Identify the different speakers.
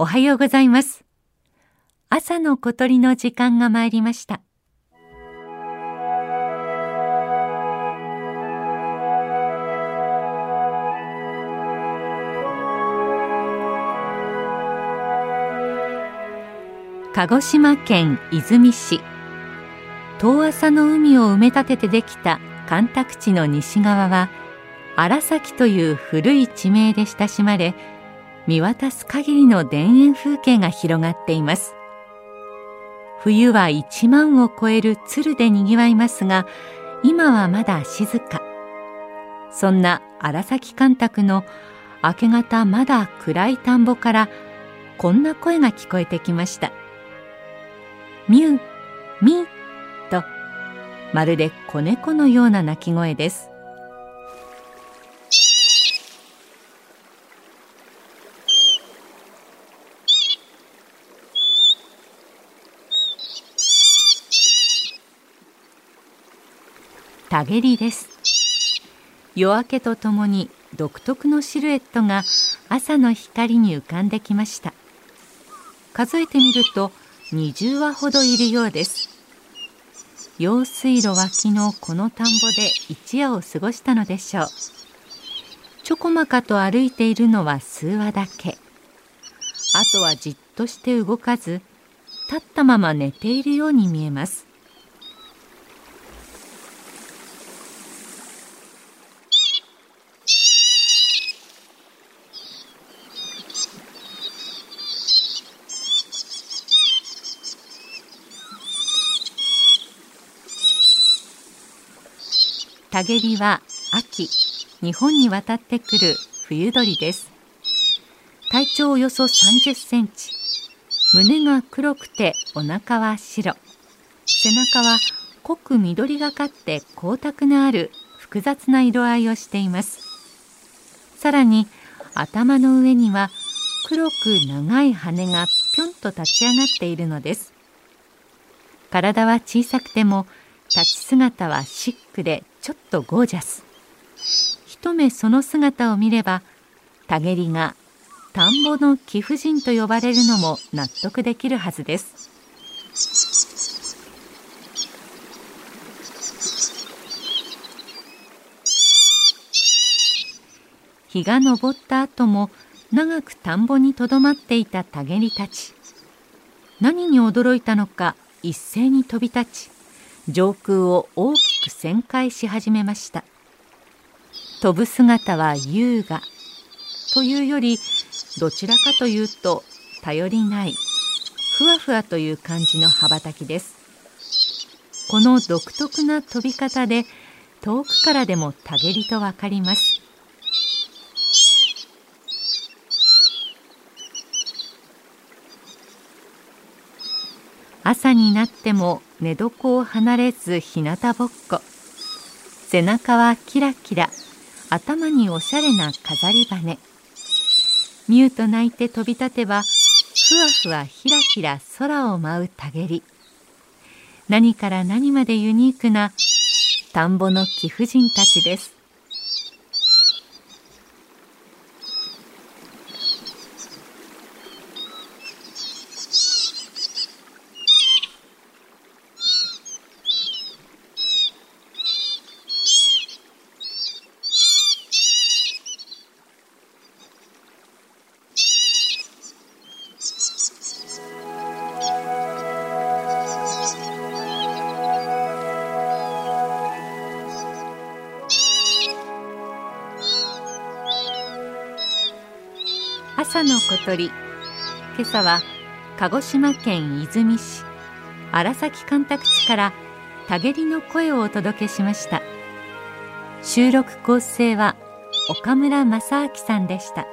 Speaker 1: おはようございます。朝の小鳥の時間が参りました。鹿児島県出水市。遠浅の海を埋め立ててできた干拓地の西側は荒崎という古い地名で親しまれ見渡す限りの田園風景が広がっています。冬は1万を超える鶴でにぎわいますが今はまだ静か。そんな荒崎干拓の明け方まだ暗い田んぼからこんな声が聞こえてきました「ミューミ」とまるで子猫のような鳴き声です。タゲリです。夜明けとともに独特のシルエットが朝の光に浮かんできました。数えてみると20羽ほどいるようです。用水路脇のこの田んぼで一夜を過ごしたのでしょう。ちょこまかと歩いているのは数羽だけ。あとはじっとして動かず立ったまま寝ているように見えます。タゲリは秋日本に渡ってくる冬鳥です。体長およそ30センチ。胸が黒くてお腹は白。背中は濃く緑がかって光沢のある複雑な色合いをしています。さらに頭の上には黒く長い羽がぴょんと立ち上がっているのです。体は小さくても立ち姿はシックでちょっとゴージャス。一目その姿を見ればタゲリが田んぼの貴婦人と呼ばれるのも納得できるはずです。日が昇った後も長く田んぼにとどまっていたタゲリたち。何に驚いたのか一斉に飛び立ち上空を大きく旋回し始めました。飛ぶ姿は優雅。というよりどちらかというと頼りない。ふわふわという感じの羽ばたきです。この独特な飛び方で遠くからでもたげりとわかります。朝になっても寝床を離れず日向ぼっこ。背中はキラキラ。頭におしゃれな飾り羽ミューと鳴いて飛び立てばふわふわひらひら空を舞うたげり。何から何までユニークな田んぼの貴婦人たちです。朝の小鳥。今朝は鹿児島県出水市荒崎干拓地からたげりの声をお届けしました。収録構成は岡村正明さんでした。